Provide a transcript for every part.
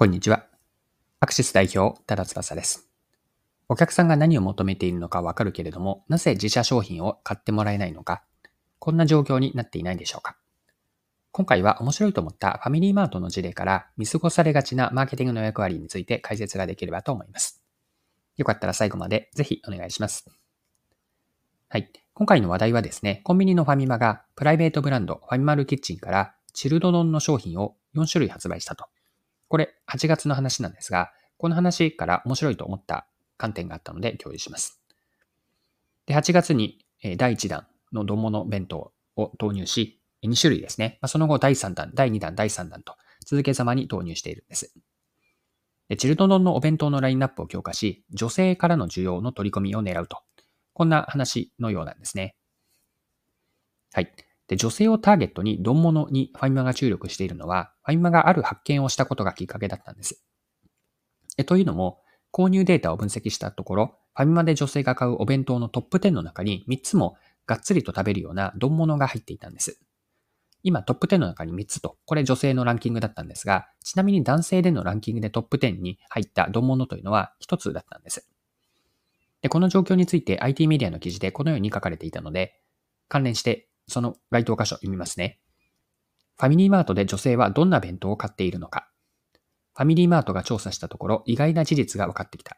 こんにちは。アクシス代表、多田翼です。お客さんが何を求めているのかわかるけれども、なぜ自社商品を買ってもらえないのか、こんな状況になっていないでしょうか。今回は面白いと思ったファミリーマートの事例から見過ごされがちなマーケティングの役割について解説ができればと思います。よかったら最後までぜひお願いします。はい。今回の話題はですね、コンビニのファミマがプライベートブランドファミマルキッチンからチルド丼の商品を4種類発売したとこれ8月の話なんですが、この話から面白いと思った観点があったので共有します。で、8月に第1弾の丼物弁当を投入し、2種類ですね。その後第3弾、第2弾、第3弾と続けざまに投入しているんです。でチルド丼のお弁当のラインナップを強化し、女性からの需要の取り込みを狙うと。こんな話のようなんですね。はい。で、女性をターゲットに丼物にファミマが注力しているのは、ファミマがある発見をしたことがきっかけだったんです。えというのも、購入データを分析したところ、ファミマで女性が買うお弁当のトップ10の中に3つもがっつりと食べるような丼物が入っていたんです。今トップ10の中に3つと、これ女性のランキングだったんですが、ちなみに男性でのランキングでトップ10に入った丼物というのは1つだったんです。で、この状況について IT メディアの記事でこのように書かれていたので、関連してその該当箇所読みますね。ファミリーマートで女性はどんな弁当を買っているのか。ファミリーマートが調査したところ意外な事実が分かってきた。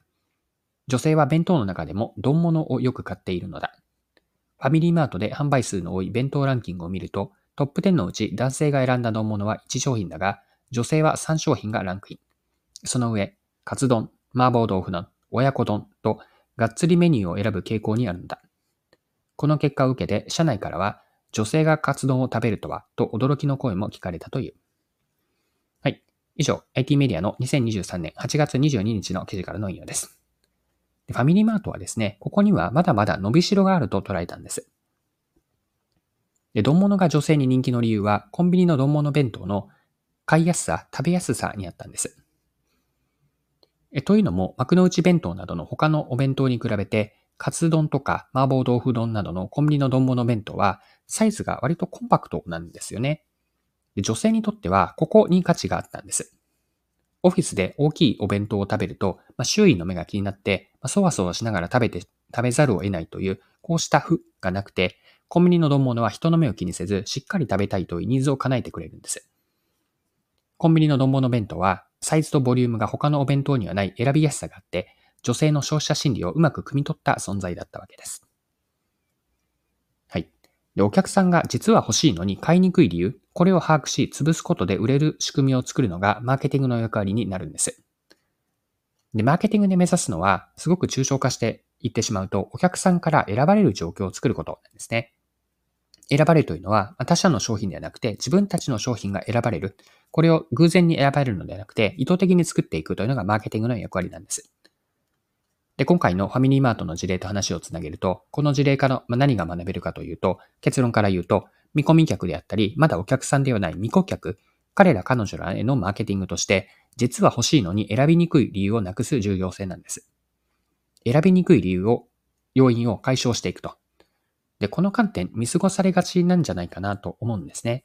女性は弁当の中でも丼物をよく買っているのだ。ファミリーマートで販売数の多い弁当ランキングを見ると、トップ10のうち男性が選んだ丼物は1商品だが、女性は3商品がランクイン。その上、カツ丼、麻婆豆腐丼、親子丼と、がっつりメニューを選ぶ傾向にあるのだ。この結果を受けて、社内からは、女性がカツ丼を食べるとは、と驚きの声も聞かれたという。はい。以上、IT メディアの2023年8月22日の記事からの引用です。ファミリーマートはですね、ここにはまだまだ伸びしろがあると捉えたんです。で、丼物が女性に人気の理由は、コンビニの丼物弁当の買いやすさ、食べやすさにあったんです。えというのも、幕の内弁当などの他のお弁当に比べて、カツ丼とか麻婆豆腐丼などのコンビニの丼物弁当はサイズが割とコンパクトなんですよね。で女性にとってはここに価値があったんです。オフィスで大きいお弁当を食べると、まあ、周囲の目が気になって、まあ、そわそわしながら食べて、食べざるを得ないという、こうした負がなくて、コンビニの丼物は人の目を気にせず、しっかり食べたいというニーズを叶えてくれるんです。コンビニの丼物弁当は、サイズとボリュームが他のお弁当にはない選びやすさがあって、女性の消費者心理をうまく汲み取った存在だったわけです。で、お客さんが実は欲しいのに買いにくい理由、これを把握し、潰すことで売れる仕組みを作るのがマーケティングの役割になるんです。で、マーケティングで目指すのは、すごく抽象化していってしまうと、お客さんから選ばれる状況を作ることなんですね。選ばれるというのは、他社の商品ではなくて、自分たちの商品が選ばれる。これを偶然に選ばれるのではなくて、意図的に作っていくというのがマーケティングの役割なんです。で、今回のファミリーマートの事例と話をつなげると、この事例から何が学べるかというと、結論から言うと、見込み客であったり、まだお客さんではない未顧客、彼ら彼女らへのマーケティングとして、実は欲しいのに選びにくい理由をなくす重要性なんです。選びにくい理由を、要因を解消していくと。で、この観点見過ごされがちなんじゃないかなと思うんですね。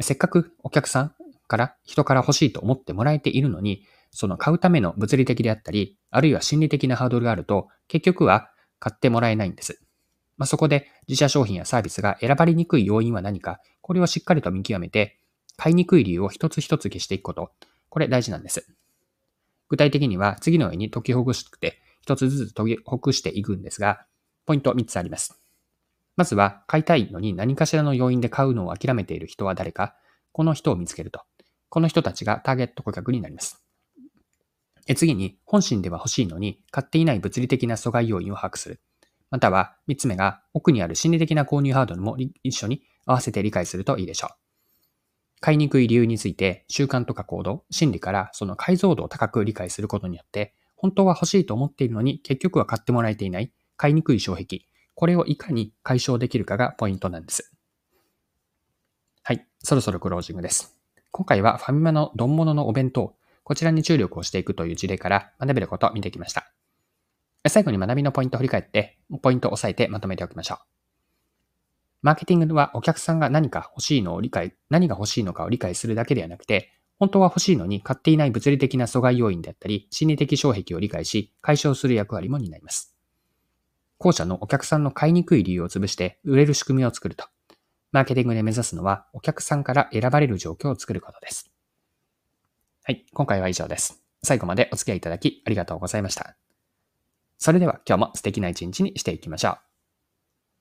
せっかくお客さんから人から欲しいと思ってもらえているのに、その買うための物理的であったり、あるいは心理的なハードルがあると、結局は買ってもらえないんです。まあ、そこで自社商品やサービスが選ばれにくい要因は何か、これをしっかりと見極めて、買いにくい理由を一つ一つ消していくこと。これ大事なんです。具体的には次のように解きほぐして、一つずつ解きほぐしていくんですが、ポイント3つあります。まずは、買いたいのに何かしらの要因で買うのを諦めている人は誰か、この人を見つけると。この人たちがターゲット顧客になります。次に、本心では欲しいのに、買っていない物理的な阻害要因を把握する。または、三つ目が、奥にある心理的な購入ハードルも一緒に合わせて理解するといいでしょう。買いにくい理由について、習慣とか行動、心理からその解像度を高く理解することによって、本当は欲しいと思っているのに、結局は買ってもらえていない、買いにくい障壁。これをいかに解消できるかがポイントなんです。はい、そろそろクロージングです。今回はファミマの丼物のお弁当、こちらに注力をしていくという事例から学べることを見てきました。最後に学びのポイントを振り返って、ポイントを押さえてまとめておきましょう。マーケティングはお客さんが何か欲しいのを理解、何が欲しいのかを理解するだけではなくて、本当は欲しいのに買っていない物理的な阻害要因であったり、心理的障壁を理解し、解消する役割も担います。後者のお客さんの買いにくい理由を潰して売れる仕組みを作ると。マーケティングで目指すのは、お客さんから選ばれる状況を作ることです。はい、今回は以上です。最後までお付き合いいただきありがとうございました。それでは今日も素敵な一日にしていきましょう。